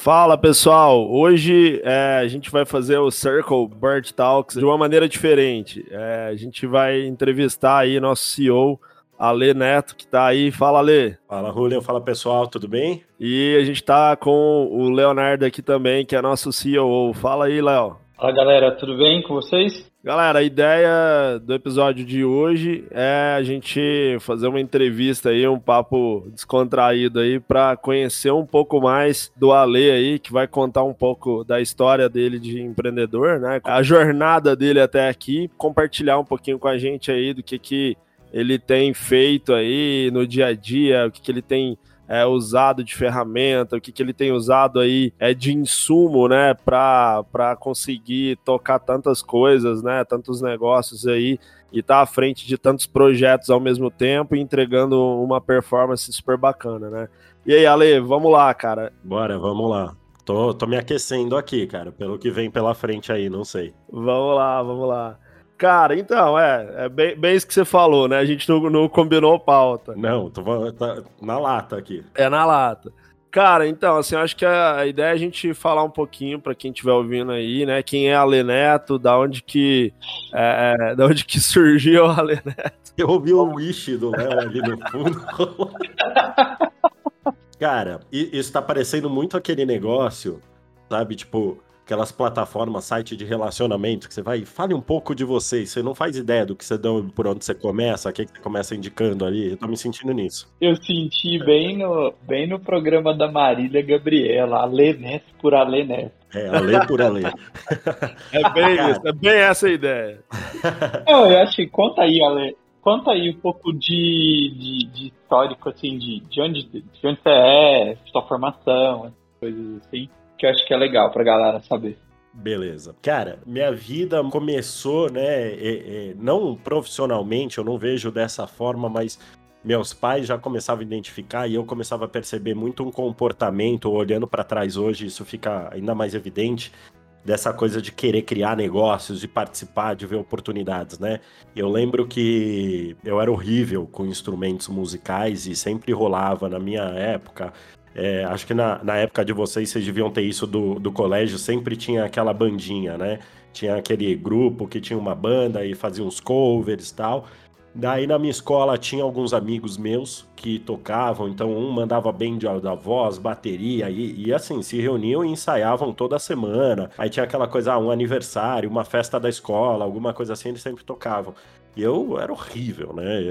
Fala pessoal, hoje é, a gente vai fazer o Circle Bird Talks de uma maneira diferente. É, a gente vai entrevistar aí nosso CEO, Ale Neto, que tá aí. Fala, Ale. Fala, Julian. Fala, pessoal. Tudo bem? E a gente tá com o Leonardo aqui também, que é nosso CEO. Fala aí, Léo. Fala, galera. Tudo bem com vocês? Galera, a ideia do episódio de hoje é a gente fazer uma entrevista aí, um papo descontraído aí, para conhecer um pouco mais do Ale aí, que vai contar um pouco da história dele de empreendedor, né? A jornada dele até aqui, compartilhar um pouquinho com a gente aí do que que ele tem feito aí no dia a dia, o que, que ele tem é, usado de ferramenta, o que, que ele tem usado aí é de insumo, né, para conseguir tocar tantas coisas, né, tantos negócios aí e estar tá à frente de tantos projetos ao mesmo tempo e entregando uma performance super bacana, né? E aí, Ale, vamos lá, cara. Bora, vamos lá. Tô, tô me aquecendo aqui, cara, pelo que vem pela frente aí, não sei. Vamos lá, vamos lá. Cara, então, é, é bem, bem, isso que você falou, né? A gente não, não combinou pauta. Não, tô tá na lata aqui. É na lata. Cara, então, assim, acho que a, a ideia é a gente falar um pouquinho para quem estiver ouvindo aí, né? Quem é a Neto, da onde que, é, é, da onde que surgiu a Neto. Eu ouvi o wish do Léo ali no fundo. Cara, isso tá parecendo muito aquele negócio, sabe? Tipo, aquelas plataformas, site de relacionamento, que você vai, fale um pouco de você, você não faz ideia do que você dá, por onde você começa, o que, você começa indicando ali, eu tô me sentindo nisso. Eu senti bem no, bem no programa da Marília Gabriela, Alê Neto por Alê Neto. É, Alê por Alê. é bem isso, é bem essa a ideia. Não, eu acho que conta aí, Alê, conta aí um pouco de, de, de histórico, assim, de, de, onde, de onde você é, sua formação, coisas assim que eu acho que é legal pra galera saber. Beleza. Cara, minha vida começou, né, é, é, não profissionalmente, eu não vejo dessa forma, mas meus pais já começavam a identificar e eu começava a perceber muito um comportamento, olhando para trás hoje, isso fica ainda mais evidente, dessa coisa de querer criar negócios, de participar, de ver oportunidades, né? Eu lembro que eu era horrível com instrumentos musicais e sempre rolava na minha época é, acho que na, na época de vocês, vocês deviam ter isso do, do colégio, sempre tinha aquela bandinha, né? Tinha aquele grupo que tinha uma banda e fazia uns covers e tal. Daí na minha escola tinha alguns amigos meus que tocavam, então um mandava bem de, da voz, bateria, e, e, assim, se reuniam e ensaiavam toda semana. Aí tinha aquela coisa, ah, um aniversário, uma festa da escola, alguma coisa assim, eles sempre tocavam. E eu era horrível, né?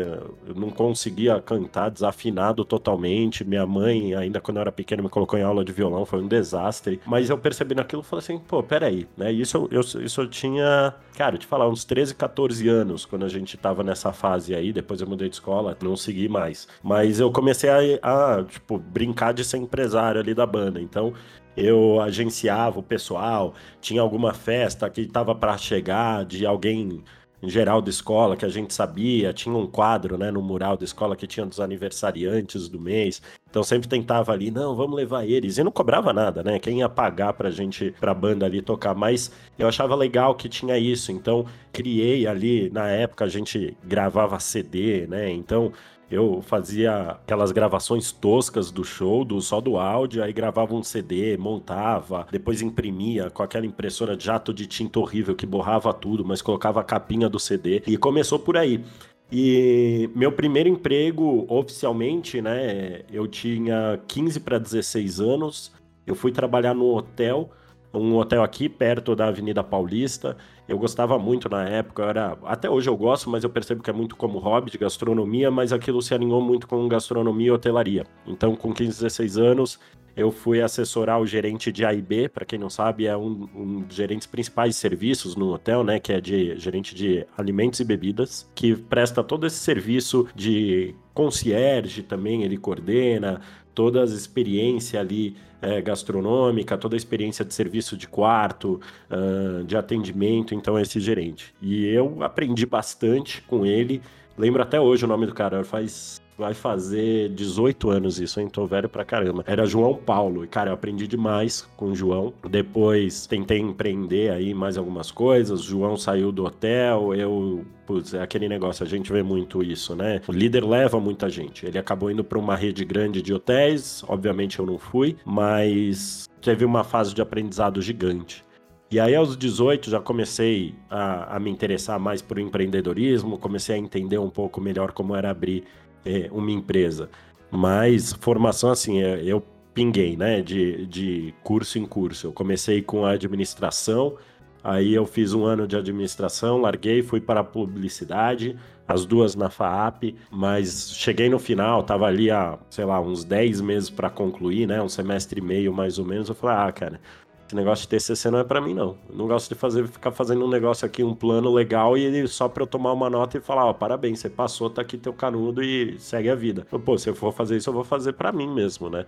Eu não conseguia cantar desafinado totalmente. Minha mãe, ainda quando eu era pequeno, me colocou em aula de violão, foi um desastre. Mas eu percebi naquilo e falei assim, pô, peraí, né? Isso eu, isso eu tinha, cara, te falar, uns 13, 14 anos quando a gente tava nessa fase aí. Depois eu mudei de escola, não segui mais. Mas eu comecei a, a tipo, brincar de ser empresário ali da banda. Então, eu agenciava o pessoal, tinha alguma festa que estava para chegar de alguém em geral da escola que a gente sabia, tinha um quadro, né, no mural da escola que tinha dos aniversariantes do mês. Então sempre tentava ali, não, vamos levar eles. E não cobrava nada, né? Quem ia pagar pra gente, pra banda ali tocar. Mas eu achava legal que tinha isso. Então criei ali, na época a gente gravava CD, né? Então eu fazia aquelas gravações toscas do show, do só do áudio, aí gravava um CD, montava, depois imprimia com aquela impressora de jato de tinta horrível que borrava tudo, mas colocava a capinha do CD e começou por aí. E meu primeiro emprego oficialmente, né, eu tinha 15 para 16 anos. Eu fui trabalhar no hotel um hotel aqui perto da Avenida Paulista. Eu gostava muito na época, era até hoje eu gosto, mas eu percebo que é muito como hobby de gastronomia, mas aquilo se alinhou muito com gastronomia e hotelaria. Então, com 15, 16 anos, eu fui assessorar o gerente de AIB, para quem não sabe, é um, um dos gerentes principais de serviços no hotel, né, que é de gerente de alimentos e bebidas, que presta todo esse serviço de concierge também, ele coordena toda a experiência ali é, gastronômica, toda a experiência de serviço de quarto, uh, de atendimento, então é esse gerente. E eu aprendi bastante com ele. Lembro até hoje o nome do cara, faz vai fazer 18 anos isso, hein? Tô velho pra caramba. Era João Paulo. E, cara, eu aprendi demais com o João. Depois tentei empreender aí mais algumas coisas. João saiu do hotel, eu. Putz, é aquele negócio, a gente vê muito isso, né? O líder leva muita gente. Ele acabou indo para uma rede grande de hotéis, obviamente eu não fui, mas teve uma fase de aprendizado gigante. E aí, aos 18, já comecei a, a me interessar mais por empreendedorismo, comecei a entender um pouco melhor como era abrir é, uma empresa. Mas formação, assim, é, eu pinguei, né, de, de curso em curso. Eu comecei com a administração, aí eu fiz um ano de administração, larguei, fui para a publicidade, as duas na FAAP, mas cheguei no final, tava ali há, sei lá, uns 10 meses para concluir, né, um semestre e meio mais ou menos. Eu falei, ah, cara, esse negócio de TCC não é para mim, não. Eu não gosto de fazer, ficar fazendo um negócio aqui, um plano legal, e só pra eu tomar uma nota e falar, ó, parabéns, você passou, tá aqui teu canudo e segue a vida. Pô, se eu for fazer isso, eu vou fazer para mim mesmo, né?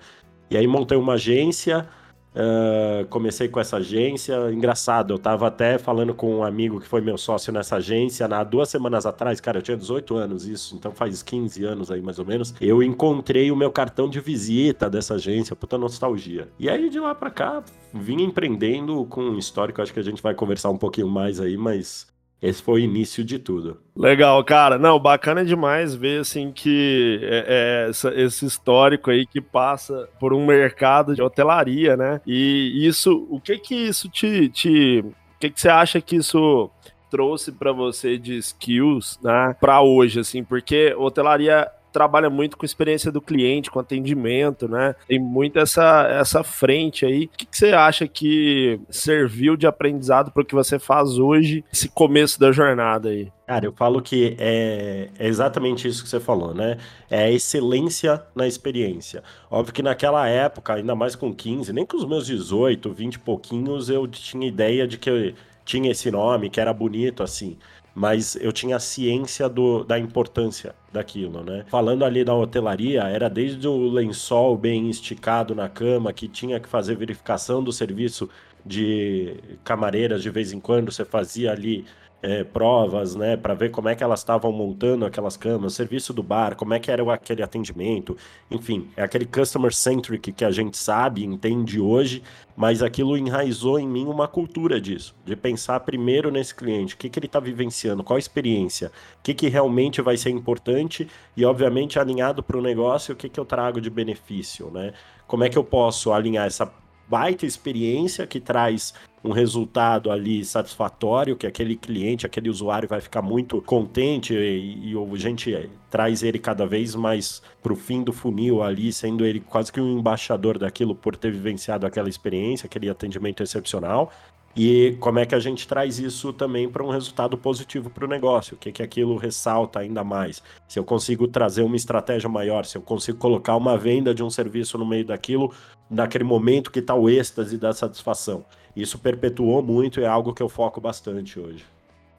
E aí montei uma agência, Uh, comecei com essa agência. Engraçado, eu tava até falando com um amigo que foi meu sócio nessa agência há duas semanas atrás, cara, eu tinha 18 anos isso, então faz 15 anos aí mais ou menos. Eu encontrei o meu cartão de visita dessa agência, puta nostalgia. E aí de lá pra cá, vim empreendendo com um histórico, acho que a gente vai conversar um pouquinho mais aí, mas esse foi o início de tudo. Legal, cara. Não, bacana demais ver assim que é, é, essa, esse histórico aí que passa por um mercado de hotelaria, né? E isso, o que que isso te, te o que que você acha que isso trouxe para você de skills, né, para hoje assim, porque hotelaria trabalha muito com experiência do cliente, com atendimento, né? Tem muito essa, essa frente aí. O que, que você acha que serviu de aprendizado para o que você faz hoje, esse começo da jornada aí? Cara, eu falo que é, é, exatamente isso que você falou, né? É excelência na experiência. Óbvio que naquela época, ainda mais com 15, nem com os meus 18, 20 e pouquinhos, eu tinha ideia de que tinha esse nome, que era bonito assim mas eu tinha ciência do, da importância daquilo, né? Falando ali da hotelaria, era desde o lençol bem esticado na cama, que tinha que fazer verificação do serviço de camareiras de vez em quando, você fazia ali é, provas, né, para ver como é que elas estavam montando aquelas camas, serviço do bar, como é que era aquele atendimento, enfim, é aquele customer centric que a gente sabe, entende hoje, mas aquilo enraizou em mim uma cultura disso, de pensar primeiro nesse cliente, o que, que ele está vivenciando, qual a experiência, o que, que realmente vai ser importante e, obviamente, alinhado para o negócio, o que, que eu trago de benefício, né? Como é que eu posso alinhar essa baita experiência que traz um resultado ali satisfatório, que aquele cliente, aquele usuário vai ficar muito contente e, e a gente traz ele cada vez mais para o fim do funil ali, sendo ele quase que um embaixador daquilo por ter vivenciado aquela experiência, aquele atendimento excepcional. E como é que a gente traz isso também para um resultado positivo para o negócio? O que, que aquilo ressalta ainda mais? Se eu consigo trazer uma estratégia maior, se eu consigo colocar uma venda de um serviço no meio daquilo, naquele momento que está o êxtase da satisfação. Isso perpetuou muito e é algo que eu foco bastante hoje.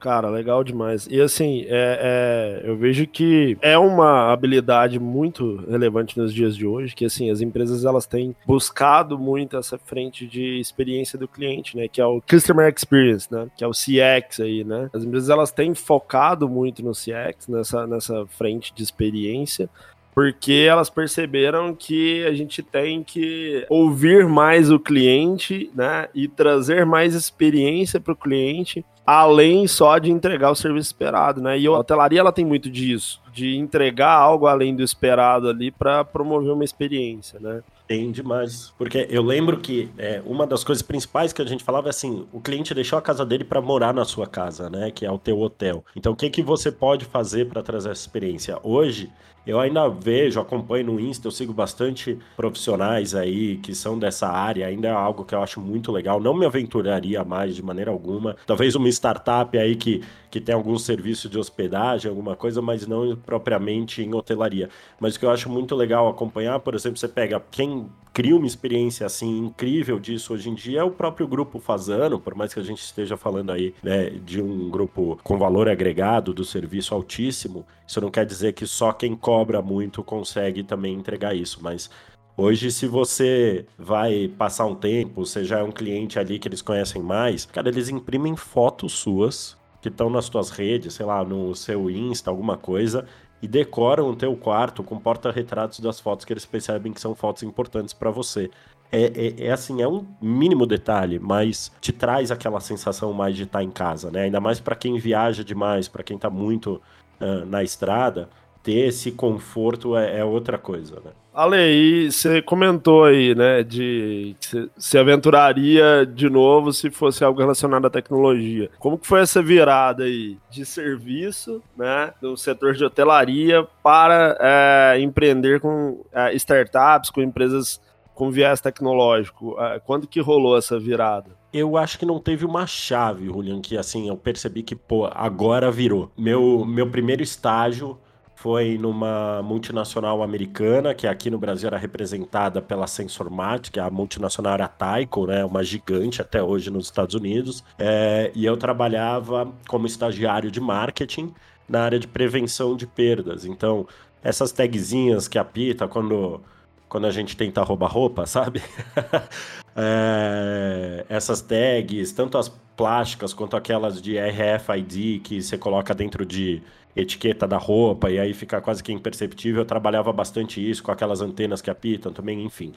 Cara, legal demais. E assim, é, é, eu vejo que é uma habilidade muito relevante nos dias de hoje, que assim, as empresas elas têm buscado muito essa frente de experiência do cliente, né? Que é o Customer Experience, né? Que é o CX aí, né? As empresas elas têm focado muito no CX, nessa, nessa frente de experiência, porque elas perceberam que a gente tem que ouvir mais o cliente, né, e trazer mais experiência para o cliente além só de entregar o serviço esperado, né? E a hotelaria ela tem muito disso, de entregar algo além do esperado ali para promover uma experiência, né? Tem demais. Porque eu lembro que é, uma das coisas principais que a gente falava é assim: o cliente deixou a casa dele para morar na sua casa, né? Que é o teu hotel. Então, o que, que você pode fazer para trazer essa experiência? Hoje, eu ainda vejo, acompanho no Insta, eu sigo bastante profissionais aí que são dessa área, ainda é algo que eu acho muito legal. Não me aventuraria mais de maneira alguma. Talvez uma startup aí que, que tem algum serviço de hospedagem, alguma coisa, mas não propriamente em hotelaria. Mas o que eu acho muito legal acompanhar, por exemplo, você pega quem cria uma experiência assim incrível disso hoje em dia é o próprio grupo Fazano, por mais que a gente esteja falando aí né, de um grupo com valor agregado do serviço altíssimo, isso não quer dizer que só quem cobra muito consegue também entregar isso, mas Hoje, se você vai passar um tempo, você já é um cliente ali que eles conhecem mais, cara, eles imprimem fotos suas que estão nas suas redes, sei lá, no seu Insta, alguma coisa, e decoram o teu quarto com porta-retratos das fotos que eles percebem que são fotos importantes para você. É, é, é, assim, é um mínimo detalhe, mas te traz aquela sensação mais de estar em casa, né? Ainda mais para quem viaja demais, para quem tá muito uh, na estrada, ter esse conforto é, é outra coisa, né? Ale, e você comentou aí, né, de que se aventuraria de novo se fosse algo relacionado à tecnologia. Como que foi essa virada aí de serviço, né, do setor de hotelaria para é, empreender com é, startups, com empresas com viés tecnológico? É, quando que rolou essa virada? Eu acho que não teve uma chave, Julian, que assim, eu percebi que, pô, agora virou. Meu, meu primeiro estágio foi numa multinacional americana, que aqui no Brasil era representada pela Sensormat, que é a multinacional era Tyco, né, uma gigante até hoje nos Estados Unidos, é, e eu trabalhava como estagiário de marketing na área de prevenção de perdas. Então, essas tagzinhas que apita quando, quando a gente tenta roubar roupa, sabe? é, essas tags, tanto as plásticas quanto aquelas de RFID que você coloca dentro de etiqueta da roupa e aí fica quase que imperceptível. Eu trabalhava bastante isso com aquelas antenas que apitam também, enfim.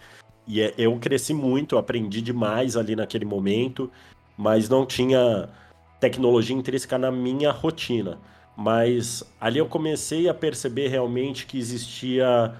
E é, eu cresci muito, aprendi demais ali naquele momento, mas não tinha tecnologia intrínseca na minha rotina. Mas ali eu comecei a perceber realmente que existia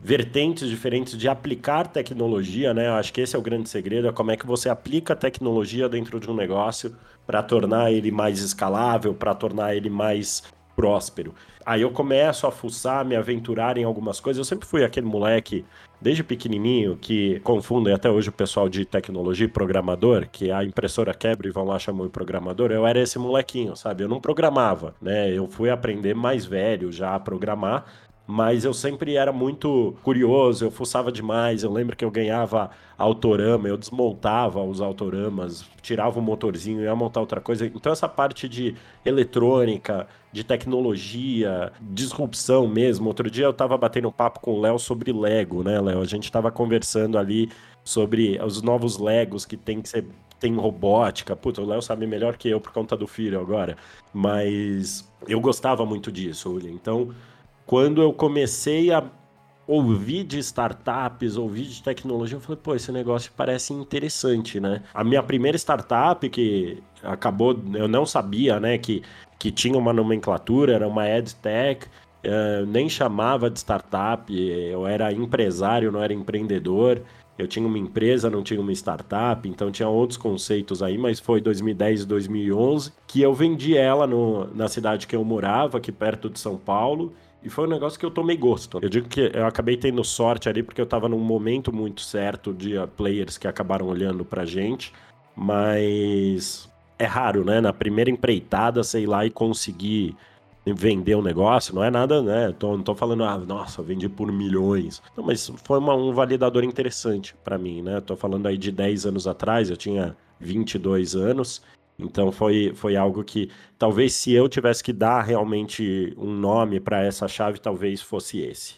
vertentes diferentes de aplicar tecnologia, né? Eu acho que esse é o grande segredo, é como é que você aplica tecnologia dentro de um negócio para tornar ele mais escalável, para tornar ele mais próspero. Aí eu começo a fuçar, me aventurar em algumas coisas. Eu sempre fui aquele moleque, desde pequenininho, que confundem até hoje o pessoal de tecnologia e programador, que a impressora quebra e vão lá chamar o programador. Eu era esse molequinho, sabe? Eu não programava, né? Eu fui aprender mais velho já a programar, mas eu sempre era muito curioso, eu fuçava demais. Eu lembro que eu ganhava autorama, eu desmontava os autoramas, tirava o motorzinho, ia montar outra coisa. Então, essa parte de eletrônica, de tecnologia, disrupção mesmo. Outro dia eu estava batendo um papo com o Léo sobre Lego, né, Léo? A gente estava conversando ali sobre os novos Legos que tem que ser tem robótica. Puta, o Léo sabe melhor que eu por conta do filho agora. Mas eu gostava muito disso, William. Então, quando eu comecei a ouvir de startups, ouvir de tecnologia, eu falei, pô, esse negócio parece interessante, né? A minha primeira startup que acabou, eu não sabia, né, que, que tinha uma nomenclatura, era uma EdTech, uh, nem chamava de startup, eu era empresário, não era empreendedor. Eu tinha uma empresa, não tinha uma startup, então tinha outros conceitos aí, mas foi 2010 e 2011 que eu vendi ela no, na cidade que eu morava, aqui perto de São Paulo, e foi um negócio que eu tomei gosto. Eu digo que eu acabei tendo sorte ali porque eu tava num momento muito certo de uh, players que acabaram olhando pra gente, mas é raro, né? Na primeira empreitada, sei lá, e conseguir vender um negócio, não é nada, né? Tô, não tô falando, ah, nossa, vendi por milhões. Não, mas foi uma, um validador interessante para mim, né? Tô falando aí de 10 anos atrás, eu tinha 22 anos, então foi, foi algo que talvez se eu tivesse que dar realmente um nome para essa chave, talvez fosse esse.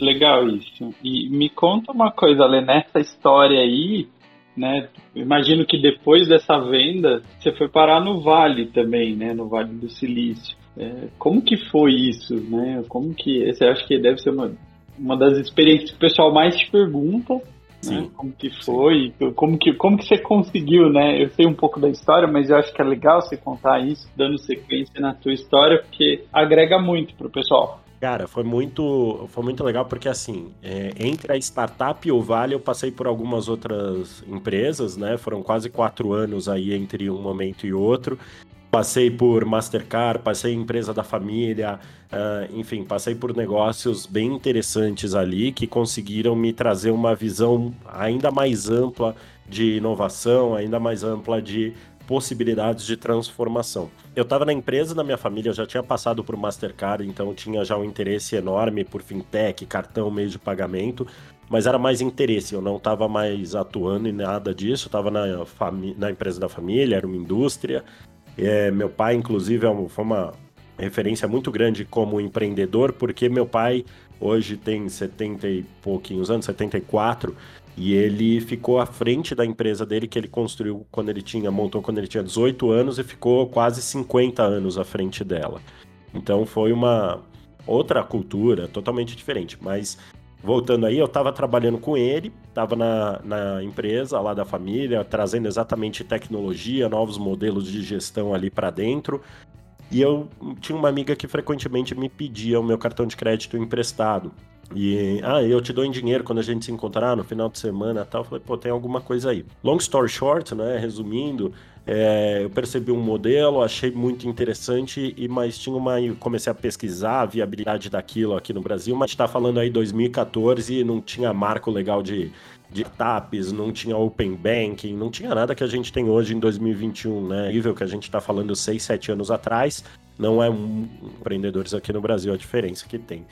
Legal isso. E me conta uma coisa, Ale, nessa história aí, né? Imagino que depois dessa venda, você foi parar no Vale também, né? No Vale do Silício. É, como que foi isso, né? Como que... Esse acho que deve ser uma, uma das experiências que o pessoal mais te pergunta, Sim. Né? Como que foi, como que, como que você conseguiu, né? Eu sei um pouco da história, mas eu acho que é legal você contar isso, dando sequência na tua história, porque agrega muito pro pessoal. Cara, foi muito, foi muito legal porque assim, é, entre a startup e o Vale eu passei por algumas outras empresas, né? Foram quase quatro anos aí entre um momento e outro. Passei por Mastercard, passei em empresa da família, uh, enfim, passei por negócios bem interessantes ali que conseguiram me trazer uma visão ainda mais ampla de inovação, ainda mais ampla de possibilidades de transformação. Eu estava na empresa da minha família, eu já tinha passado por Mastercard, então tinha já um interesse enorme por fintech, cartão, meio de pagamento, mas era mais interesse, eu não estava mais atuando em nada disso, estava na, na empresa da família, era uma indústria, é, meu pai, inclusive, é foi uma referência muito grande como empreendedor, porque meu pai hoje tem 70 e pouquinhos anos, 74, e ele ficou à frente da empresa dele que ele construiu quando ele tinha, montou quando ele tinha 18 anos e ficou quase 50 anos à frente dela. Então foi uma outra cultura totalmente diferente, mas voltando aí, eu estava trabalhando com ele, estava na, na empresa lá da família, trazendo exatamente tecnologia, novos modelos de gestão ali para dentro. E eu tinha uma amiga que frequentemente me pedia o meu cartão de crédito emprestado. E, ah, eu te dou em dinheiro quando a gente se encontrar no final de semana e tal. Eu falei, pô, tem alguma coisa aí. Long story short, né, resumindo, é, eu percebi um modelo, achei muito interessante, e mas tinha uma. Comecei a pesquisar a viabilidade daquilo aqui no Brasil, mas está falando aí 2014 e não tinha marco legal de, de TAPs, não tinha Open Banking, não tinha nada que a gente tem hoje em 2021, né? Nível que a gente está falando 6, 7 anos atrás, não é um empreendedores aqui no Brasil a diferença que tem.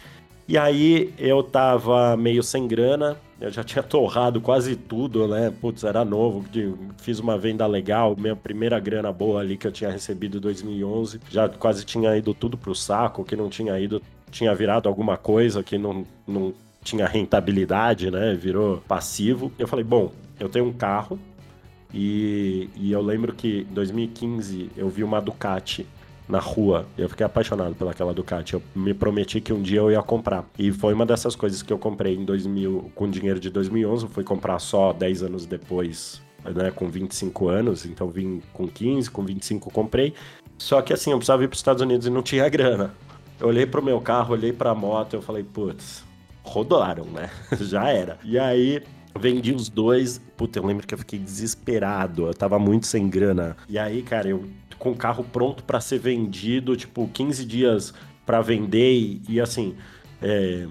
E aí eu tava meio sem grana, eu já tinha torrado quase tudo, né? Putz, era novo, fiz uma venda legal, minha primeira grana boa ali que eu tinha recebido em 2011, já quase tinha ido tudo pro saco, que não tinha ido, tinha virado alguma coisa que não, não tinha rentabilidade, né? Virou passivo. Eu falei, bom, eu tenho um carro e, e eu lembro que em 2015 eu vi uma Ducati na rua. Eu fiquei apaixonado pelaquela Ducati. Eu me prometi que um dia eu ia comprar. E foi uma dessas coisas que eu comprei em 2000, com dinheiro de 2011. Fui comprar só 10 anos depois, né, com 25 anos. Então vim com 15, com 25 comprei. Só que assim, eu precisava ir para os Estados Unidos e não tinha grana. Eu olhei pro meu carro, olhei para a moto, eu falei, putz, rodaram, né? Já era. E aí Vendi os dois. Puta, eu lembro que eu fiquei desesperado. Eu tava muito sem grana. E aí, cara, eu com o carro pronto para ser vendido, tipo, 15 dias para vender e, e assim. É,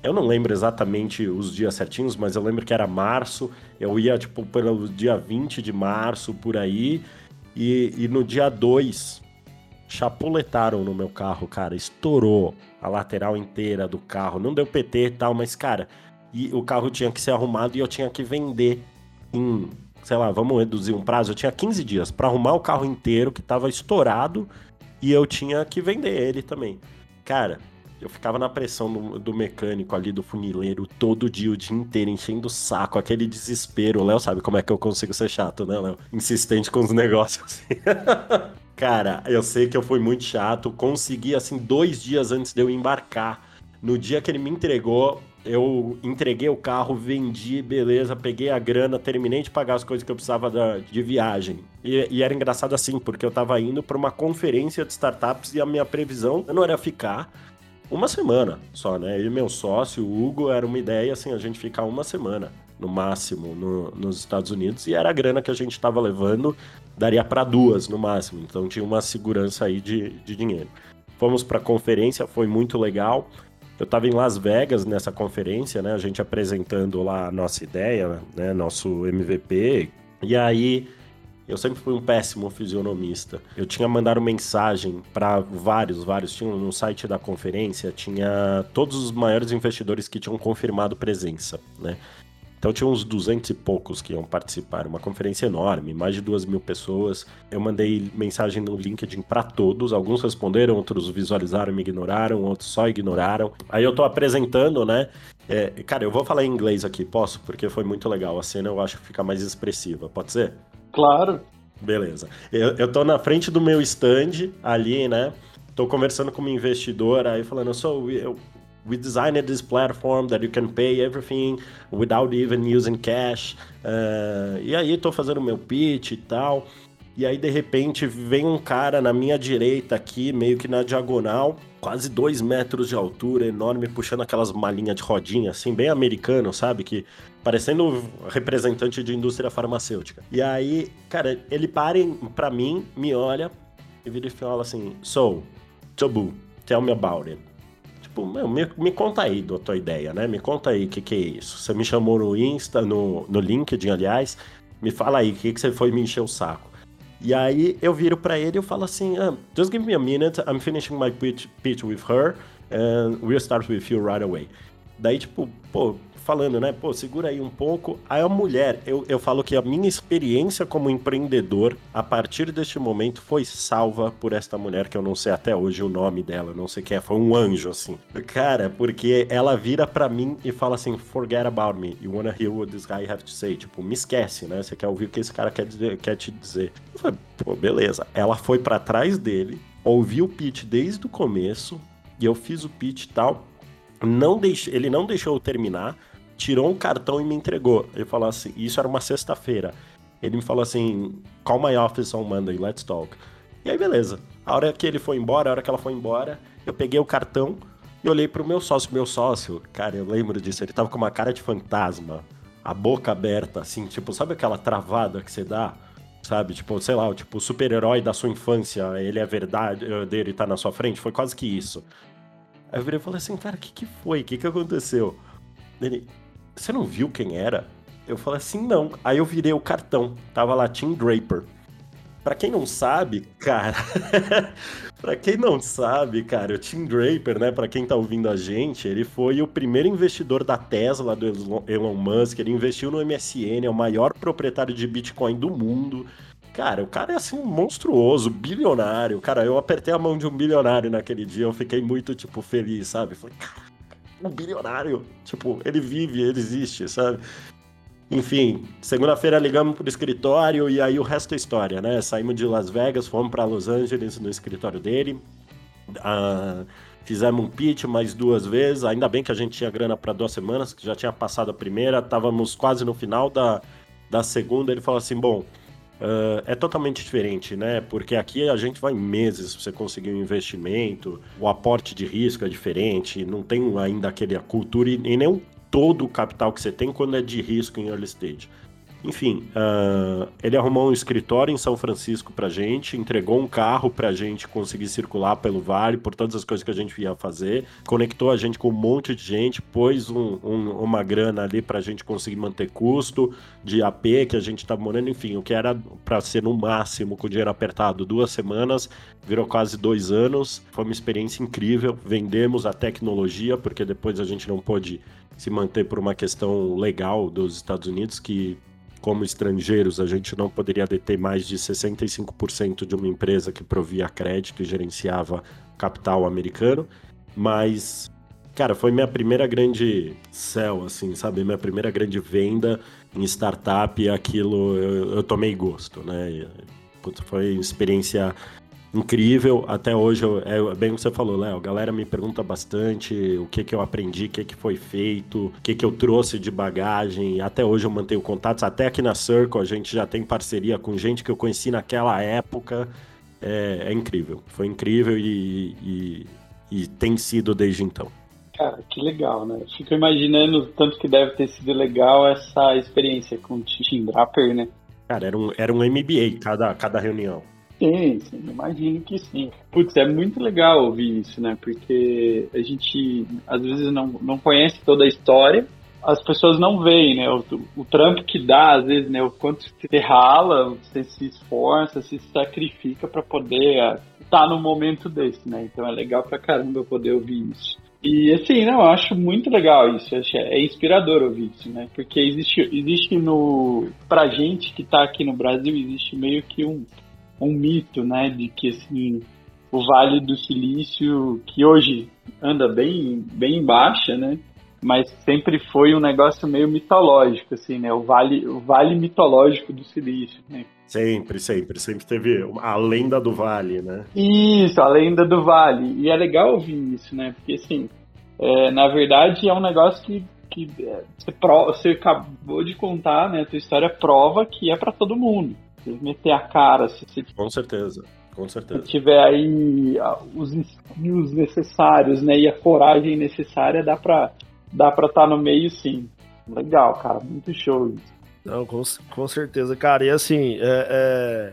eu não lembro exatamente os dias certinhos, mas eu lembro que era março. Eu ia, tipo, pelo dia 20 de março, por aí. E, e no dia 2, chapuletaram no meu carro, cara. Estourou a lateral inteira do carro. Não deu PT e tal, mas, cara, e o carro tinha que ser arrumado e eu tinha que vender em sei lá, vamos reduzir um prazo, eu tinha 15 dias para arrumar o carro inteiro que tava estourado e eu tinha que vender ele também. Cara, eu ficava na pressão do, do, mecânico ali, do funileiro, todo dia, o dia inteiro, enchendo o saco, aquele desespero. O Léo sabe como é que eu consigo ser chato, né, Léo? Insistente com os negócios. Cara, eu sei que eu fui muito chato, consegui, assim, dois dias antes de eu embarcar. No dia que ele me entregou, eu entreguei o carro, vendi, beleza, peguei a grana, terminei de pagar as coisas que eu precisava da, de viagem. E, e, era engraçado assim, porque eu tava indo para uma conferência de startups e a minha previsão não era ficar uma semana só, né? E meu sócio, o Hugo, era uma ideia assim, a gente ficar uma semana no máximo no, nos Estados Unidos e era a grana que a gente estava levando, daria para duas no máximo, então tinha uma segurança aí de, de dinheiro. Fomos para a conferência, foi muito legal. Eu estava em Las Vegas nessa conferência, né? A gente apresentando lá a nossa ideia, né? Nosso MVP. E aí eu sempre fui um péssimo fisionomista. Eu tinha mandado mensagem para vários, vários. Tinha no site da conferência, tinha todos os maiores investidores que tinham confirmado presença, né? Então tinha uns 200 e poucos que iam participar, uma conferência enorme, mais de duas mil pessoas. Eu mandei mensagem no LinkedIn para todos, alguns responderam, outros visualizaram, me ignoraram, outros só ignoraram. Aí eu tô apresentando, né? É, cara, eu vou falar em inglês aqui, posso? Porque foi muito legal. A cena eu acho que fica mais expressiva, pode ser? Claro. Beleza. Eu, eu tô na frente do meu stand ali, né? Tô conversando com uma investidora aí falando, so, eu, we designed this platform that you can pay everything without even using cash. Uh, e aí tô fazendo meu pitch e tal. E aí de repente vem um cara na minha direita aqui, meio que na diagonal, quase dois metros de altura, enorme, puxando aquelas malinhas de rodinha, assim, bem americano, sabe? Que parecendo representante de indústria farmacêutica. E aí, cara, ele para pra mim, me olha e vira e fala assim: So, Tobu, tell me about it tipo, meu, me, me conta aí da tua ideia, né? Me conta aí o que, que é isso. Você me chamou no Insta, no, no LinkedIn, aliás. Me fala aí, o que, que você foi me encher o saco? E aí eu viro para ele e eu falo assim, ah, just give me a minute, I'm finishing my pitch, pitch with her, and we'll start with you right away. Daí, tipo, pô, falando, né? Pô, segura aí um pouco. Aí a mulher, eu, eu falo que a minha experiência como empreendedor, a partir deste momento, foi salva por esta mulher, que eu não sei até hoje o nome dela, não sei quem é, foi um anjo, assim. Cara, porque ela vira para mim e fala assim: forget about me, you wanna hear what this guy have to say. Tipo, me esquece, né? Você quer ouvir o que esse cara quer, dizer, quer te dizer. Eu falei, pô, beleza. Ela foi para trás dele, ouviu o pitch desde o começo, e eu fiz o pitch e tal. Não deixe, ele não deixou eu terminar tirou um cartão e me entregou. Ele falou assim, isso era uma sexta-feira. Ele me falou assim, call my office on Monday, let's talk. E aí, beleza. A hora que ele foi embora, a hora que ela foi embora, eu peguei o cartão, E olhei pro meu sócio. Meu sócio, cara, eu lembro disso, ele tava com uma cara de fantasma, a boca aberta, assim, tipo, sabe aquela travada que você dá? Sabe, tipo, sei lá, tipo, o super-herói da sua infância, ele é verdade eh, dele tá na sua frente, foi quase que isso. Aí eu virei e falei assim, cara, o que, que foi? O que, que aconteceu? Ele, você não viu quem era? Eu falei assim, não. Aí eu virei o cartão, tava lá Tim Draper. Pra quem não sabe, cara. pra quem não sabe, cara, o Tim Draper, né? Pra quem tá ouvindo a gente, ele foi o primeiro investidor da Tesla, do Elon Musk. Ele investiu no MSN, é o maior proprietário de Bitcoin do mundo. Cara, o cara é assim, monstruoso, bilionário. Cara, eu apertei a mão de um bilionário naquele dia, eu fiquei muito, tipo, feliz, sabe? Falei, cara, um bilionário. Tipo, ele vive, ele existe, sabe? Enfim, segunda-feira ligamos pro escritório e aí o resto é história, né? Saímos de Las Vegas, fomos para Los Angeles no escritório dele. Uh, fizemos um pitch mais duas vezes. Ainda bem que a gente tinha grana para duas semanas, que já tinha passado a primeira, estávamos quase no final da, da segunda. Ele falou assim: bom, uh, é totalmente diferente, né? Porque aqui a gente vai meses para você conseguir um investimento, o aporte de risco é diferente, não tem ainda aquele cultura e, e nem todo o capital que você tem quando é de risco em early stage. Enfim, uh, ele arrumou um escritório em São Francisco pra gente, entregou um carro pra gente conseguir circular pelo vale, por todas as coisas que a gente ia fazer, conectou a gente com um monte de gente, pôs um, um, uma grana ali pra gente conseguir manter custo de AP que a gente tava morando, enfim, o que era pra ser no máximo com o dinheiro apertado duas semanas, virou quase dois anos, foi uma experiência incrível, vendemos a tecnologia, porque depois a gente não pôde se manter por uma questão legal dos Estados Unidos, que como estrangeiros, a gente não poderia deter mais de 65% de uma empresa que provia crédito e gerenciava capital americano. Mas, cara, foi minha primeira grande céu, assim, sabe? Minha primeira grande venda em startup e aquilo eu, eu tomei gosto, né? Foi experiência incrível. Até hoje, é, é bem o que você falou, Léo. A galera me pergunta bastante o que, que eu aprendi, o que, que foi feito, o que, que eu trouxe de bagagem. Até hoje eu mantenho contatos. Até aqui na Circle a gente já tem parceria com gente que eu conheci naquela época. É, é incrível. Foi incrível e, e, e tem sido desde então. Cara, que legal, né? Fico imaginando tanto que deve ter sido legal essa experiência com o Tim Draper, né? Cara, era um, era um MBA cada, cada reunião. Sim, sim, imagino que sim. Putz, é muito legal ouvir isso, né? Porque a gente às vezes não, não conhece toda a história, as pessoas não veem, né? O, o trampo que dá, às vezes, né? O quanto você rala, você se esforça, se sacrifica para poder estar tá no momento desse, né? Então é legal pra caramba poder ouvir isso. E assim, não, eu acho muito legal isso, é inspirador ouvir isso, né? Porque existe, existe no. Pra gente que tá aqui no Brasil, existe meio que um, um mito, né, de que assim o Vale do Silício, que hoje anda bem bem em baixa, né, mas sempre foi um negócio meio mitológico, assim, né, o Vale o Vale mitológico do Silício, né. Sempre, sempre, sempre teve a lenda do Vale, né? Isso, a lenda do Vale. E é legal ouvir isso, né? Porque assim, é, na verdade é um negócio que que é, você, você acabou de contar, né? A tua história prova que é para todo mundo se meter a cara, se, se com certeza, com certeza. Se tiver aí os skills necessários, né, e a coragem necessária, dá para dá para estar tá no meio, sim. Legal, cara, muito show isso. Não, com, com certeza, cara. E assim, é, é,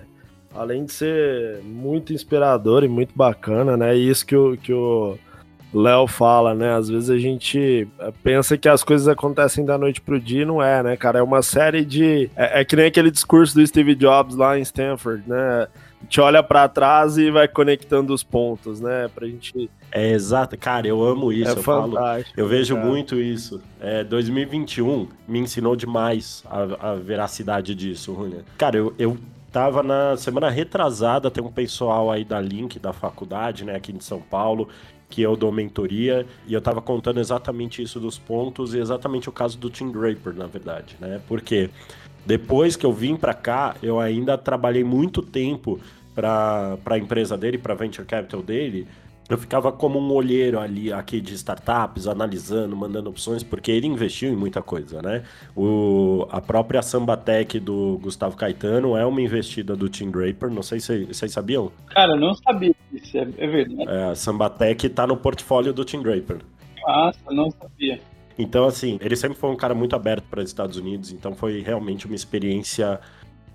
além de ser muito inspirador e muito bacana, né? Isso que o, que o Léo fala, né? Às vezes a gente eh, pensa que as coisas acontecem da noite pro dia e não é, né, cara? É uma série de. É, é que nem aquele discurso do Steve Jobs lá em Stanford, né? A gente olha para trás e vai conectando os pontos, né? Pra gente. É exato, cara, eu amo isso. É eu. Falo, eu vejo cara. muito isso. É, 2021 me ensinou demais a, a veracidade disso, Rúlia. Cara, eu, eu tava na semana retrasada, tem um pessoal aí da Link, da faculdade, né, aqui de São Paulo, que eu dou mentoria, e eu tava contando exatamente isso dos pontos e exatamente o caso do Tim Draper, na verdade, né? Porque depois que eu vim para cá, eu ainda trabalhei muito tempo para a empresa dele, para venture capital dele, eu ficava como um olheiro ali aqui de startups, analisando, mandando opções, porque ele investiu em muita coisa, né? O, a própria Sambatec do Gustavo Caetano é uma investida do Tim Draper, não sei se vocês sabiam? Cara, eu não sabia isso, é, é verdade. É, a Sambatec tá no portfólio do Tim Draper. Nossa, não sabia. Então, assim, ele sempre foi um cara muito aberto para os Estados Unidos, então foi realmente uma experiência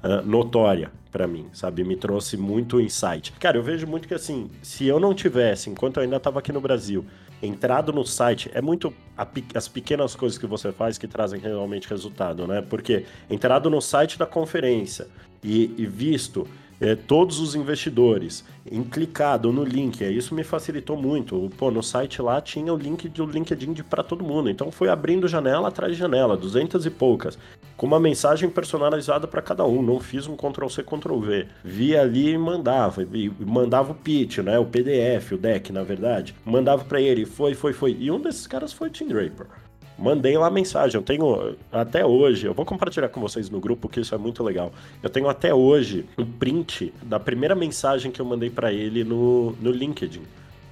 uh, notória para mim, sabe? Me trouxe muito insight. Cara, eu vejo muito que assim, se eu não tivesse, enquanto eu ainda estava aqui no Brasil, entrado no site, é muito a, as pequenas coisas que você faz que trazem realmente resultado, né? Porque entrado no site da conferência e, e visto é, todos os investidores, em clicado no link, é, isso me facilitou muito. Pô, no site lá tinha o link do LinkedIn para todo mundo, então foi abrindo janela atrás de janela, duzentas e poucas, com uma mensagem personalizada para cada um. Não fiz um Ctrl C Ctrl V, via ali e mandava, e mandava o pitch, né, o PDF, o deck, na verdade, mandava para ele, foi, foi, foi. E um desses caras foi o Tim Draper mandei lá mensagem. Eu tenho até hoje, eu vou compartilhar com vocês no grupo, que isso é muito legal. Eu tenho até hoje um print da primeira mensagem que eu mandei para ele no, no LinkedIn.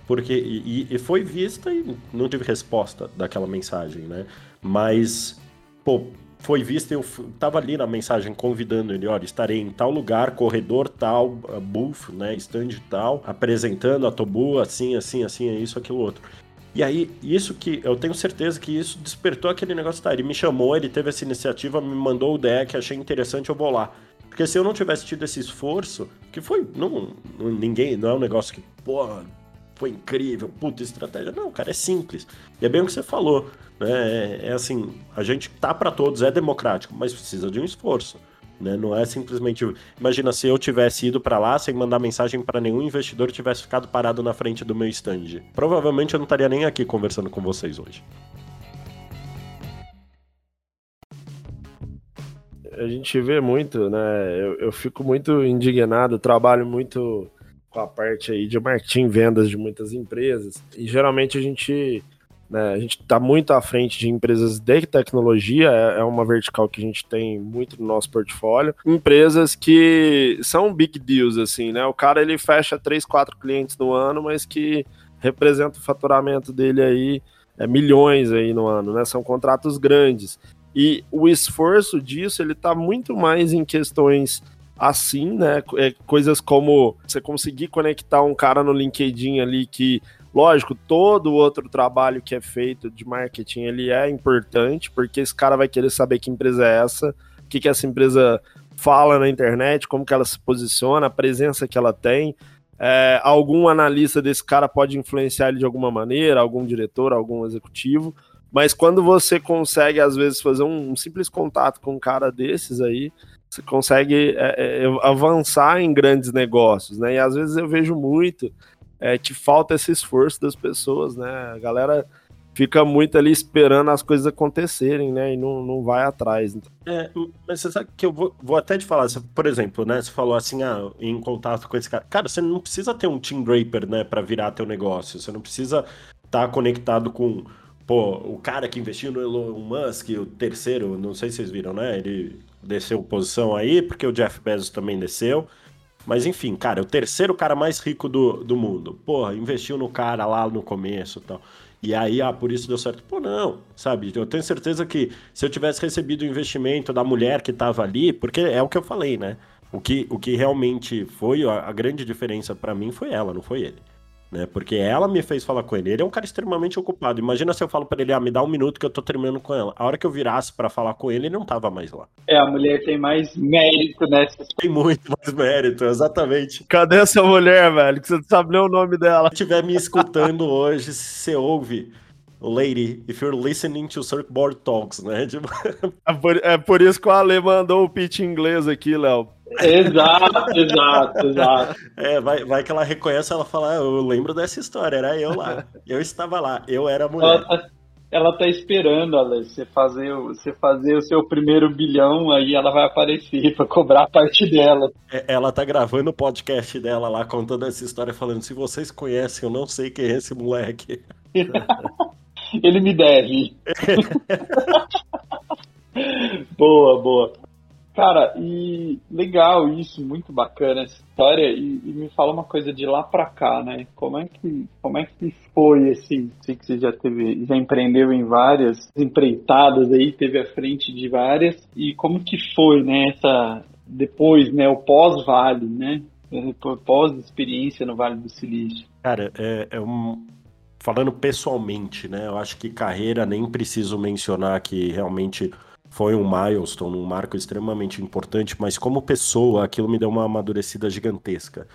Porque, e, e, foi vista e não tive resposta daquela mensagem, né? Mas, pô, foi vista, eu tava ali na mensagem convidando ele, olha, estarei em tal lugar, corredor tal, booth, né, stand tal, apresentando a Tobu, assim, assim, assim, é isso, aquilo outro. E aí, isso que eu tenho certeza que isso despertou aquele negócio, tá? Ele me chamou, ele teve essa iniciativa, me mandou o deck, achei interessante, eu vou lá. Porque se eu não tivesse tido esse esforço, que foi. Não, ninguém. Não é um negócio que, porra, foi incrível, puta estratégia. Não, cara, é simples. E é bem o que você falou. Né? É, é assim, a gente tá para todos, é democrático, mas precisa de um esforço. Né? Não é simplesmente. Imagina se eu tivesse ido para lá sem mandar mensagem para nenhum investidor tivesse ficado parado na frente do meu stand. Provavelmente eu não estaria nem aqui conversando com vocês hoje. A gente vê muito, né? Eu, eu fico muito indignado, trabalho muito com a parte aí de marketing vendas de muitas empresas. E geralmente a gente né? A gente está muito à frente de empresas de tecnologia, é, é uma vertical que a gente tem muito no nosso portfólio. Empresas que são big deals, assim, né? O cara ele fecha três, quatro clientes no ano, mas que representa o faturamento dele aí é, milhões aí no ano, né? São contratos grandes. E o esforço disso ele está muito mais em questões assim, né? É, coisas como você conseguir conectar um cara no LinkedIn ali que Lógico, todo outro trabalho que é feito de marketing, ele é importante, porque esse cara vai querer saber que empresa é essa, o que, que essa empresa fala na internet, como que ela se posiciona, a presença que ela tem. É, algum analista desse cara pode influenciar ele de alguma maneira, algum diretor, algum executivo, mas quando você consegue, às vezes, fazer um, um simples contato com um cara desses aí, você consegue é, é, avançar em grandes negócios, né? E às vezes eu vejo muito é que falta esse esforço das pessoas, né? A galera fica muito ali esperando as coisas acontecerem, né? E não, não vai atrás. Então. É, mas você sabe que eu vou, vou até te falar, por exemplo, né? Você falou assim, ah, em contato com esse cara. Cara, você não precisa ter um Team Draper, né, para virar teu negócio. Você não precisa estar tá conectado com, pô, o cara que investiu no Elon Musk, o terceiro, não sei se vocês viram, né? Ele desceu posição aí, porque o Jeff Bezos também desceu. Mas enfim, cara, é o terceiro cara mais rico do, do mundo. Porra, investiu no cara lá no começo e tal. E aí, ah, por isso deu certo. Pô, não, sabe? Eu tenho certeza que se eu tivesse recebido o investimento da mulher que tava ali, porque é o que eu falei, né? O que, o que realmente foi a, a grande diferença para mim foi ela, não foi ele né? Porque ela me fez falar com ele. Ele é um cara extremamente ocupado. Imagina se eu falo para ele, ah, me dá um minuto que eu tô terminando com ela. A hora que eu virasse para falar com ele, ele não tava mais lá. É, a mulher tem mais mérito nessa. Tem muito mais mérito, exatamente. Cadê essa mulher, velho? Que você não sabe nem o nome dela. Se estiver me escutando hoje, você ouve. Lady, if you're listening to Circuitboard Talks, né? Tipo... É, por, é por isso que o Ale mandou o pitch em inglês aqui, Léo. Exato, exato, exato. É, vai, vai que ela reconhece, ela fala, ah, eu lembro dessa história, era eu lá. Eu estava lá, eu era a mulher. Ela tá, ela tá esperando, Ale, você fazer, você fazer o seu primeiro bilhão, aí ela vai aparecer para cobrar a parte dela. É, ela tá gravando o podcast dela lá, contando essa história, falando, se vocês conhecem, eu não sei quem é esse moleque. Ele me deve. boa, boa. Cara, e legal isso, muito bacana essa história. E, e, me fala uma coisa de lá pra cá, né? Como é que, como é que foi assim? Sei que você já teve, já empreendeu em várias empreitadas aí, teve à frente de várias. E como que foi, né? Essa depois, né? O pós-vale, né? Pós-experiência no Vale do Silício. Cara, é, é um, falando pessoalmente, né? Eu acho que carreira nem preciso mencionar que realmente foi um milestone, um marco extremamente importante, mas como pessoa, aquilo me deu uma amadurecida gigantesca.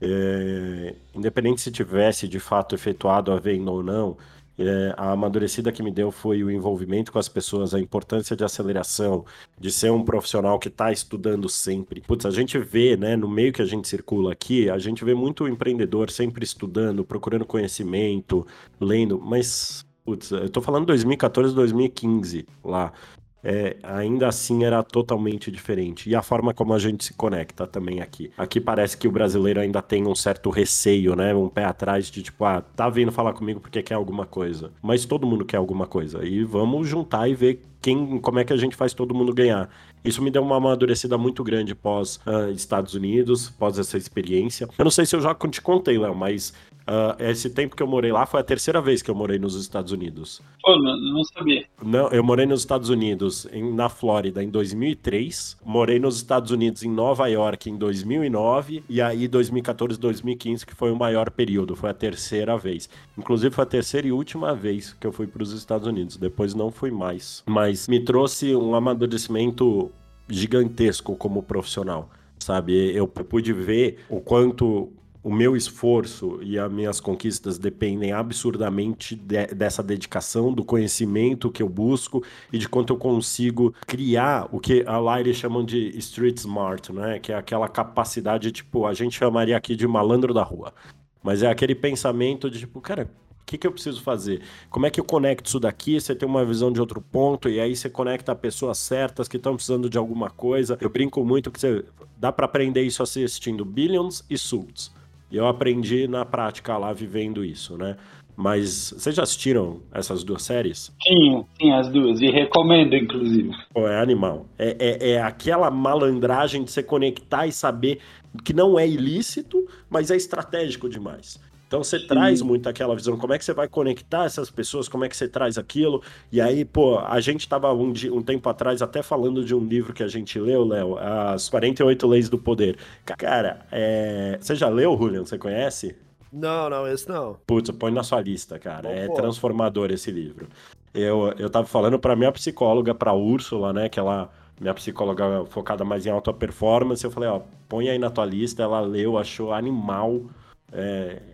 É, independente se tivesse de fato efetuado a venda ou não, é, a amadurecida que me deu foi o envolvimento com as pessoas, a importância de aceleração, de ser um profissional que está estudando sempre. Putz, a gente vê, né, no meio que a gente circula aqui, a gente vê muito empreendedor sempre estudando, procurando conhecimento, lendo, mas Putz, eu tô falando 2014, 2015 lá é, ainda assim era totalmente diferente. E a forma como a gente se conecta também aqui. Aqui parece que o brasileiro ainda tem um certo receio, né? Um pé atrás de tipo, ah, tá vindo falar comigo porque quer alguma coisa. Mas todo mundo quer alguma coisa. E vamos juntar e ver quem, como é que a gente faz todo mundo ganhar. Isso me deu uma amadurecida muito grande pós uh, Estados Unidos, pós essa experiência. Eu não sei se eu já te contei, Léo, mas Uh, esse tempo que eu morei lá foi a terceira vez que eu morei nos Estados Unidos. Pô, não, não sabia. Não, eu morei nos Estados Unidos, em, na Flórida, em 2003. Morei nos Estados Unidos, em Nova York, em 2009. E aí, 2014, 2015, que foi o maior período. Foi a terceira vez. Inclusive, foi a terceira e última vez que eu fui para os Estados Unidos. Depois não fui mais. Mas me trouxe um amadurecimento gigantesco como profissional sabe? Eu pude ver o quanto o meu esforço e as minhas conquistas dependem absurdamente de, dessa dedicação, do conhecimento que eu busco e de quanto eu consigo criar o que a eles chamam de street smart, né? Que é aquela capacidade, tipo, a gente chamaria aqui de malandro da rua. Mas é aquele pensamento de tipo, cara, o que, que eu preciso fazer? Como é que eu conecto isso daqui? Você tem uma visão de outro ponto e aí você conecta pessoas certas que estão precisando de alguma coisa. Eu brinco muito que você dá para aprender isso assistindo Billions e Suits. E eu aprendi na prática lá vivendo isso, né? Mas vocês já assistiram essas duas séries? Sim, sim, as duas. E recomendo, inclusive. Pô, é animal. É, é, é aquela malandragem de se conectar e saber que não é ilícito, mas é estratégico demais. Então você Sim. traz muito aquela visão, como é que você vai conectar essas pessoas, como é que você traz aquilo. E aí, pô, a gente tava um, um tempo atrás até falando de um livro que a gente leu, Léo, As 48 Leis do Poder. Cara, é... você já leu, Julian? Você conhece? Não, não, esse não. Putz, põe na sua lista, cara. Bom, é pô. transformador esse livro. Eu, eu tava falando pra minha psicóloga, pra Úrsula, né, que ela minha psicóloga focada mais em alta performance, eu falei, ó, põe aí na tua lista, ela leu, achou animal, é,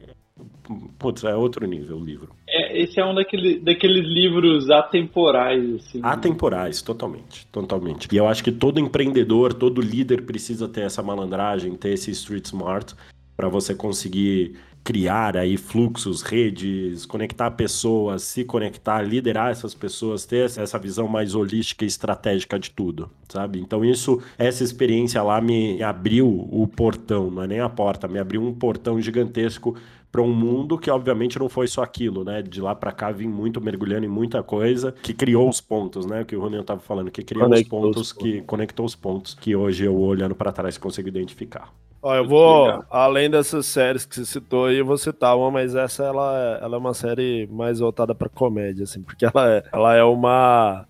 Putz, é outro nível o livro. É, esse é um daquele, daqueles livros atemporais, assim. Atemporais, totalmente, totalmente. E eu acho que todo empreendedor, todo líder precisa ter essa malandragem, ter esse street smart para você conseguir criar aí fluxos, redes, conectar pessoas, se conectar, liderar essas pessoas, ter essa visão mais holística e estratégica de tudo, sabe? Então isso, essa experiência lá me abriu o portão, não é nem a porta, me abriu um portão gigantesco para um mundo que obviamente não foi só aquilo, né? De lá para cá vim muito mergulhando em muita coisa que criou os pontos, né? O que o Roniel estava falando, que criou conectou os pontos, os pontos que conectou os pontos que hoje eu olhando para trás consigo identificar. Ó, eu vou, além dessas séries que você citou aí, eu vou citar uma, mas essa ela, ela é uma série mais voltada para comédia, assim, porque ela é, ela é uma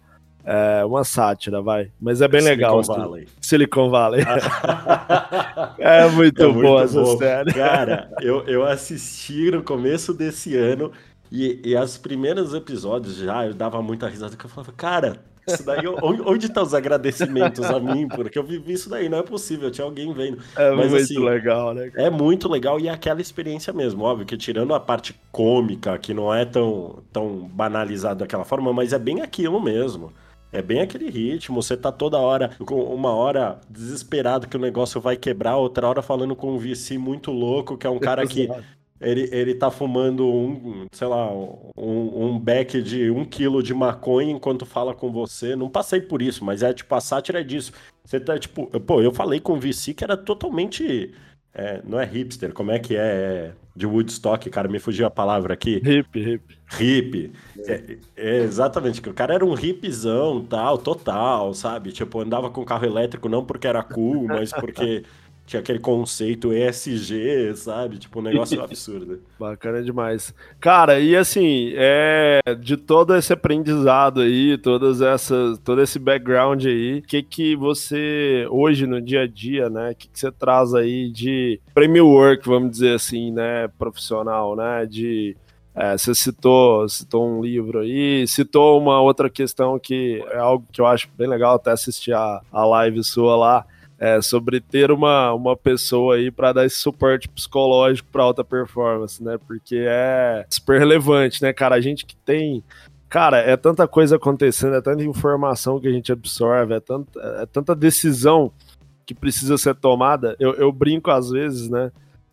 é uma sátira, vai. Mas é bem Silicon legal. Valley. Silicon Valley. é muito, é boa essa série. Cara, eu, eu assisti no começo desse ano e, e os primeiros episódios já eu dava muita risada que eu falava, cara, isso daí, onde estão os agradecimentos a mim? Porque eu vivi isso daí, não é possível, tinha alguém vendo. É Mas, muito assim, legal, né? É muito legal e é aquela experiência mesmo, óbvio, que tirando a parte cômica, que não é tão, tão banalizado daquela forma, mas é bem aquilo mesmo. É bem aquele ritmo, você tá toda hora, com uma hora desesperado que o negócio vai quebrar, outra hora falando com um VC muito louco, que é um cara que ele, ele tá fumando um, sei lá, um, um beck de um quilo de maconha enquanto fala com você. Não passei por isso, mas é tipo, a sátira é disso. Você tá tipo, pô, eu falei com o VC que era totalmente É, não é hipster, como é que é? é de Woodstock, cara, me fugiu a palavra aqui. Hip, hip. Hip. É, é, exatamente, que o cara era um hipzão, tal, total, sabe? Tipo, andava com carro elétrico não porque era cool, mas porque tinha aquele conceito ESG, sabe? Tipo, um negócio absurdo. Bacana demais. Cara, e assim, é, de todo esse aprendizado aí, todas essas, todo esse background aí, o que que você, hoje no dia a dia, né, o que que você traz aí de framework, vamos dizer assim, né, profissional, né, de... É, você citou, citou um livro aí, citou uma outra questão que é algo que eu acho bem legal até assistir a, a live sua lá, é, sobre ter uma, uma pessoa aí para dar esse suporte psicológico para alta performance, né? Porque é super relevante, né, cara? A gente que tem. Cara, é tanta coisa acontecendo, é tanta informação que a gente absorve, é tanta, é tanta decisão que precisa ser tomada. Eu, eu brinco às vezes, né?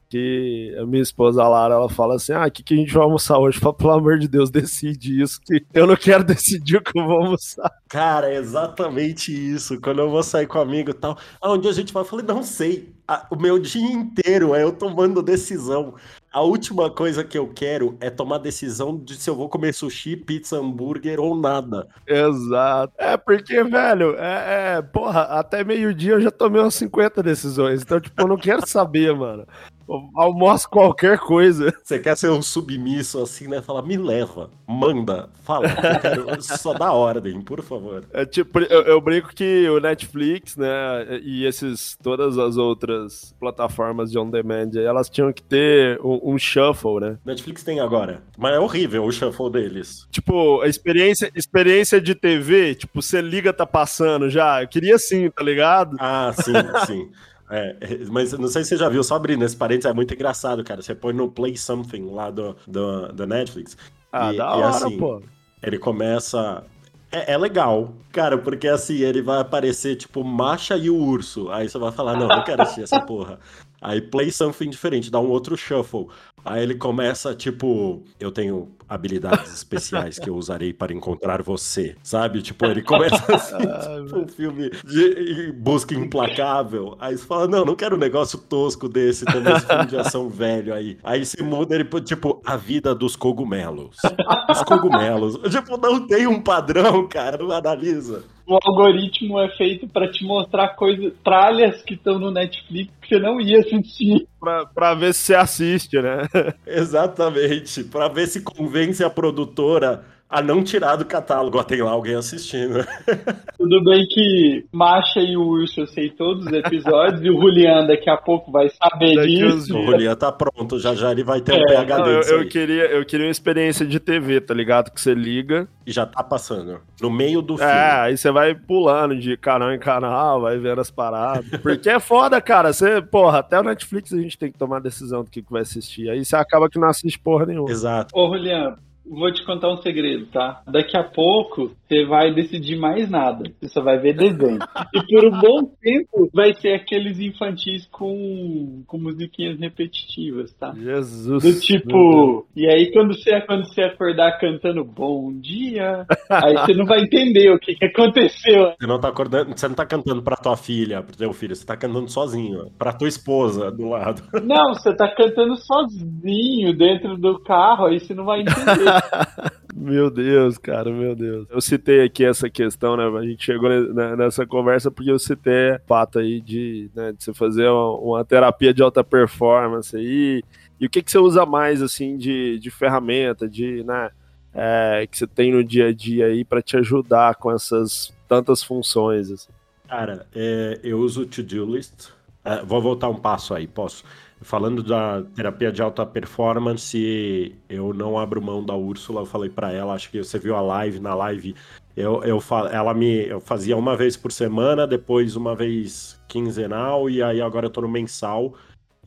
Que a minha esposa a Lara, ela fala assim: Ah, o que, que a gente vai almoçar hoje? Fala, pelo amor de Deus, decide isso, que eu não quero decidir o que eu vou almoçar. Cara, é exatamente isso. Quando eu vou sair com um amigo e tal, aonde a gente vai? Eu falei, não sei. o meu dia inteiro é eu tomando decisão. A última coisa que eu quero é tomar decisão de se eu vou comer sushi, pizza, hambúrguer ou nada. Exato. É porque, velho, é, é porra, até meio-dia eu já tomei umas 50 decisões. Então, tipo, eu não quero saber, mano. Almoço qualquer coisa. Você quer ser um submisso assim, né? Fala, me leva, manda, fala. Eu quero só dá ordem, por favor. É tipo, eu, eu, brinco que o Netflix, né, e esses, todas as outras plataformas de on demand, elas tinham que ter um, um shuffle, né? Netflix tem agora, mas é horrível o shuffle deles. Tipo, a experiência, experiência de TV, tipo, você liga, tá passando já. Eu queria sim, tá ligado? Ah, sim, sim. É, mas não sei se você já viu, só abrindo esse parênteses, é muito engraçado, cara. Você põe no Play Something lá do, do, do Netflix. Ah, e, da hora, assim, pô. Ele começa. É, é, legal, cara, porque assim, ele vai aparecer tipo Macha e o urso. Aí você vai falar, não, não quero assistir essa porra. Aí play something diferente, dá um outro shuffle. Aí ele começa, tipo, eu tenho habilidades especiais que eu usarei para encontrar você, sabe? Tipo, ele começa assim, tipo, um filme de busca implacável. Aí você fala, não, não quero um negócio tosco desse, também esse filme de ação velho aí. Aí se muda ele, tipo, a vida dos cogumelos. Os cogumelos. Tipo, não tem um padrão, cara, não analisa o algoritmo é feito para te mostrar coisas, tralhas que estão no Netflix que você não ia assistir. Pra, pra ver se você assiste, né? Exatamente. Pra ver se convence a produtora a não tirar do catálogo. Ó, tem lá alguém assistindo. Tudo bem que Macha e o Urso eu sei todos os episódios e o Julian daqui a pouco vai saber daqui disso. O Julian tá pronto, já já ele vai ter é, um PHD não, eu, eu, queria, eu queria uma experiência de TV, tá ligado? Que você liga. E já tá passando. No meio do é, filme. É, aí você vai pulando de canal em canal, vai vendo as paradas. Porque é foda, cara. Você, porra, até o Netflix a gente tem que tomar decisão do que, que vai assistir. Aí você acaba que não assiste porra nenhuma. Exato. Ô, Julian, Vou te contar um segredo, tá? Daqui a pouco você vai decidir mais nada. Você só vai ver desenho. e por um bom tempo vai ser aqueles infantis com, com musiquinhas repetitivas, tá? Jesus. Do tipo. E aí quando você, quando você acordar cantando bom dia, aí você não vai entender o que, que aconteceu. Você não tá acordando, você não tá cantando pra tua filha, pro teu filho, você tá cantando sozinho, pra tua esposa do lado. Não, você tá cantando sozinho dentro do carro, aí você não vai entender. meu Deus, cara, meu Deus. Eu citei aqui essa questão, né? A gente chegou nessa conversa porque eu citei o fato aí de, né, de você fazer uma, uma, terapia de alta performance aí. E o que, que você usa mais, assim, de, de ferramenta, de, né, é, que você tem no dia a dia aí para te ajudar com essas tantas funções, assim? Cara, é, eu uso o To-Do List. É, vou voltar um passo aí, posso? Falando da terapia de alta performance, eu não abro mão da Úrsula. Eu falei para ela, acho que você viu a live, na live, eu, eu, ela me, eu fazia uma vez por semana, depois uma vez quinzenal, e aí agora eu tô no mensal.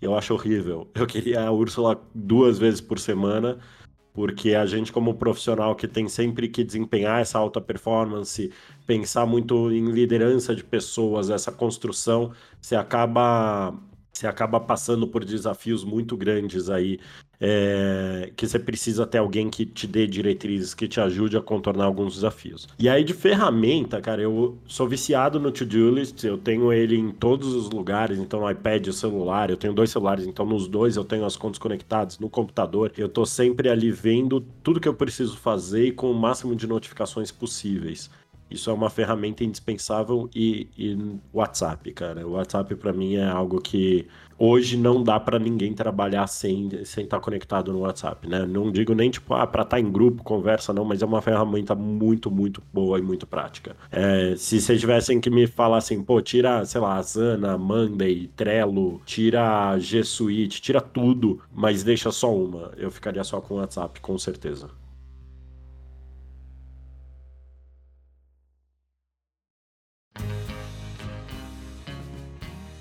Eu acho horrível. Eu queria a Úrsula duas vezes por semana, porque a gente, como profissional que tem sempre que desempenhar essa alta performance, pensar muito em liderança de pessoas, essa construção, você acaba você acaba passando por desafios muito grandes aí é, que você precisa ter alguém que te dê diretrizes, que te ajude a contornar alguns desafios. E aí de ferramenta, cara, eu sou viciado no To-Do List, eu tenho ele em todos os lugares, então no iPad, o celular, eu tenho dois celulares, então nos dois eu tenho as contas conectadas, no computador, eu tô sempre ali vendo tudo que eu preciso fazer e com o máximo de notificações possíveis. Isso é uma ferramenta indispensável e, e WhatsApp, cara. O WhatsApp para mim é algo que hoje não dá para ninguém trabalhar sem sem estar tá conectado no WhatsApp, né? Não digo nem tipo ah, para estar tá em grupo, conversa não, mas é uma ferramenta muito muito boa e muito prática. É, se vocês tivessem que me falar assim, pô, tira, sei lá, Asana, Monday, Trello, tira G Suite, tira tudo, mas deixa só uma, eu ficaria só com o WhatsApp, com certeza.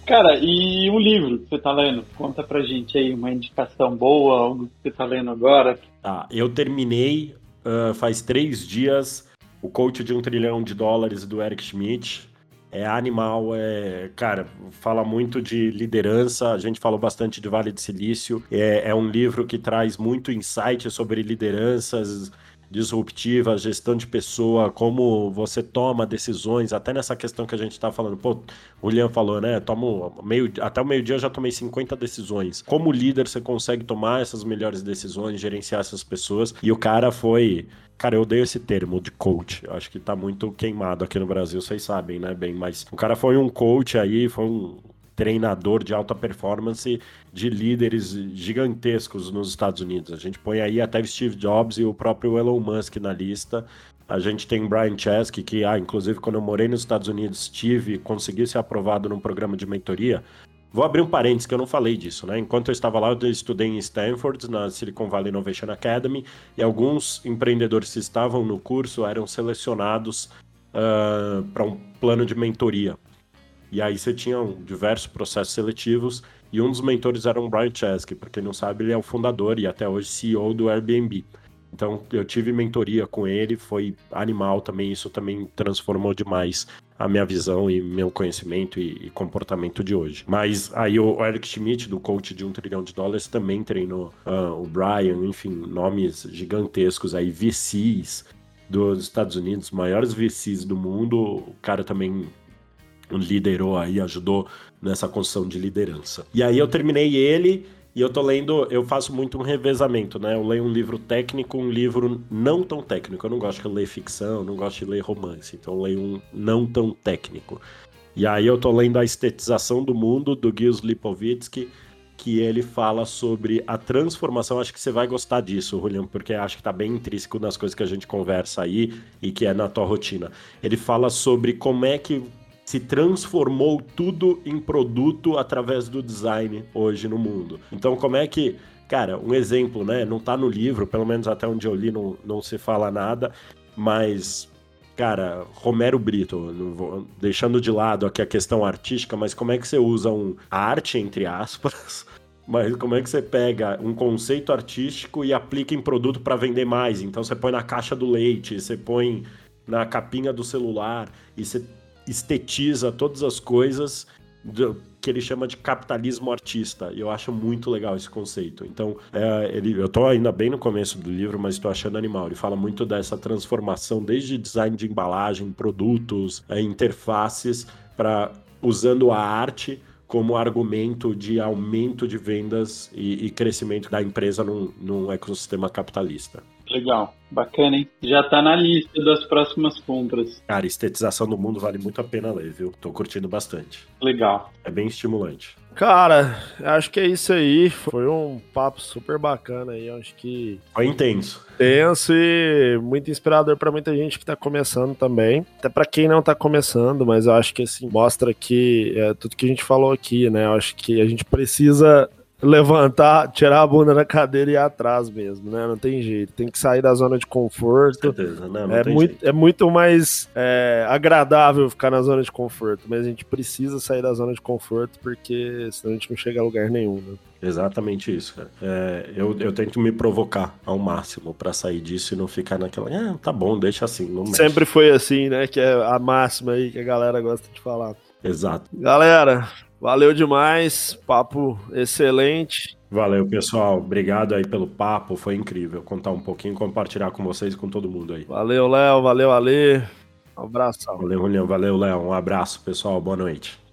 Cara, e um livro que você tá lendo? Conta pra gente aí uma indicação boa, algo que você tá lendo agora. Tá, eu terminei uh, faz três dias o Coach de um Trilhão de Dólares do Eric Schmidt. É animal, é. Cara, fala muito de liderança. A gente falou bastante de Vale do Silício. É, é um livro que traz muito insight sobre lideranças disruptiva, gestão de pessoa, como você toma decisões, até nessa questão que a gente está falando. Pô, o Liam falou, né? Tomo meio, até o meio-dia eu já tomei 50 decisões. Como líder, você consegue tomar essas melhores decisões, gerenciar essas pessoas. E o cara foi. Cara, eu odeio esse termo de coach. Acho que tá muito queimado aqui no Brasil, vocês sabem, né? Bem, mas o cara foi um coach aí, foi um treinador de alta performance de líderes gigantescos nos Estados Unidos. A gente põe aí até Steve Jobs e o próprio Elon Musk na lista. A gente tem Brian Chesky, que, ah, inclusive, quando eu morei nos Estados Unidos, tive, consegui ser aprovado num programa de mentoria. Vou abrir um parênteses que eu não falei disso, né? Enquanto eu estava lá, eu estudei em Stanford, na Silicon Valley Innovation Academy, e alguns empreendedores que estavam no curso eram selecionados uh, para um plano de mentoria. E aí você tinha diversos processos seletivos e um dos mentores era o Brian Chesky, para quem não sabe, ele é o fundador e até hoje CEO do Airbnb. Então eu tive mentoria com ele, foi animal também, isso também transformou demais a minha visão e meu conhecimento e, e comportamento de hoje. Mas aí o Eric Schmidt, do coach de um trilhão de dólares, também treinou uh, o Brian, enfim, nomes gigantescos aí, VCs dos Estados Unidos, maiores VCs do mundo, o cara também liderou aí, ajudou nessa construção de liderança. E aí eu terminei ele e eu tô lendo, eu faço muito um revezamento, né? Eu leio um livro técnico, um livro não tão técnico. Eu não gosto de ler ficção, não gosto de ler romance, então eu leio um não tão técnico. E aí eu tô lendo A Estetização do Mundo, do Gilles Lipovitsky, que ele fala sobre a transformação. Acho que você vai gostar disso, Julian, porque acho que tá bem intrínseco nas coisas que a gente conversa aí e que é na tua rotina. Ele fala sobre como é que se transformou tudo em produto através do design hoje no mundo. Então, como é que. Cara, um exemplo, né? Não tá no livro, pelo menos até onde eu li não, não se fala nada, mas cara, Romero Brito, deixando de lado aqui a questão artística, mas como é que você usa um arte, entre aspas, mas como é que você pega um conceito artístico e aplica em produto para vender mais? Então você põe na caixa do leite, você põe na capinha do celular e você estetiza todas as coisas do, que ele chama de capitalismo artista. E eu acho muito legal esse conceito. Então, é, ele, eu estou ainda bem no começo do livro, mas estou achando animal. Ele fala muito dessa transformação, desde design de embalagem, produtos, é, interfaces, para usando a arte como argumento de aumento de vendas e, e crescimento da empresa num, num ecossistema capitalista. Legal, bacana, hein? Já tá na lista das próximas compras. Cara, estetização do mundo vale muito a pena ler, viu? Tô curtindo bastante. Legal. É bem estimulante. Cara, acho que é isso aí. Foi um papo super bacana aí. Acho que. Foi intenso. Intenso e muito inspirador para muita gente que tá começando também. Até para quem não tá começando, mas eu acho que assim, mostra que é, tudo que a gente falou aqui, né? Eu acho que a gente precisa levantar, tirar a bunda da cadeira e ir atrás mesmo, né? Não tem jeito. Tem que sair da zona de conforto. Certeza, não, não é, muito, é muito mais é, agradável ficar na zona de conforto, mas a gente precisa sair da zona de conforto porque senão a gente não chega a lugar nenhum, né? Exatamente isso, cara. É, eu, eu tento me provocar ao máximo para sair disso e não ficar naquela, ah, tá bom, deixa assim, não mexe. Sempre foi assim, né? Que é a máxima aí que a galera gosta de falar. Exato. Galera, Valeu demais, papo excelente. Valeu, pessoal. Obrigado aí pelo papo. Foi incrível contar um pouquinho, compartilhar com vocês e com todo mundo aí. Valeu, Léo. Valeu, Ale. Um abraço. Valeu, Julião. Valeu, Léo. Um abraço, pessoal. Boa noite.